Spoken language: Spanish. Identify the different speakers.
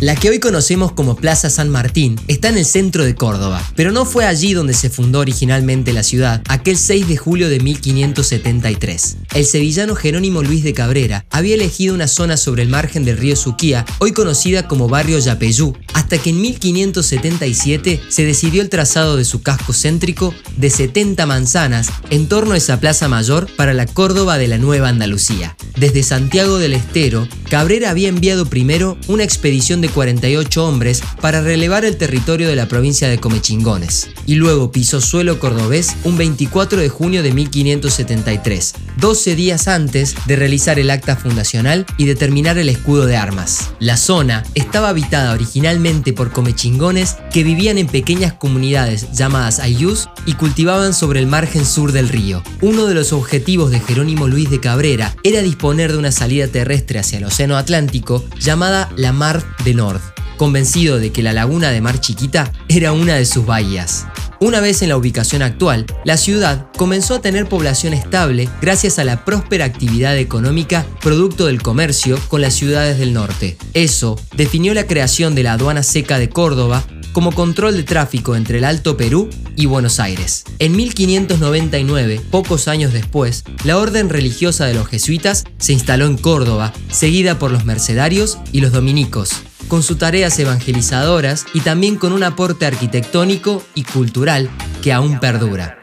Speaker 1: La que hoy conocemos como Plaza San Martín está en el centro de Córdoba, pero no fue allí donde se fundó originalmente la ciudad, aquel 6 de julio de 1573. El sevillano Jerónimo Luis de Cabrera había elegido una zona sobre el margen del río Suquía, hoy conocida como barrio Yapeyú, hasta que en 1577 se decidió el trazado de su casco céntrico de 70 manzanas en torno a esa plaza mayor para la Córdoba de la Nueva Andalucía. Desde Santiago del Estero, Cabrera había enviado primero una expedición de 48 hombres para relevar el territorio de la provincia de Comechingones, y luego pisó suelo cordobés un 24 de junio de 1573, 12 días antes de realizar el acta fundacional y determinar el escudo de armas. La zona estaba habitada originalmente por comechingones que vivían en pequeñas comunidades llamadas ayús y cultivaban sobre el margen sur del río. Uno de los objetivos de Jerónimo Luis de Cabrera era disponer de una salida terrestre hacia el Océano Atlántico llamada la Mar de Convencido de que la laguna de Mar Chiquita era una de sus bahías. Una vez en la ubicación actual, la ciudad comenzó a tener población estable gracias a la próspera actividad económica producto del comercio con las ciudades del norte. Eso definió la creación de la aduana seca de Córdoba como control de tráfico entre el Alto Perú y Buenos Aires. En 1599, pocos años después, la orden religiosa de los jesuitas se instaló en Córdoba, seguida por los mercedarios y los dominicos con sus tareas evangelizadoras y también con un aporte arquitectónico y cultural que aún perdura.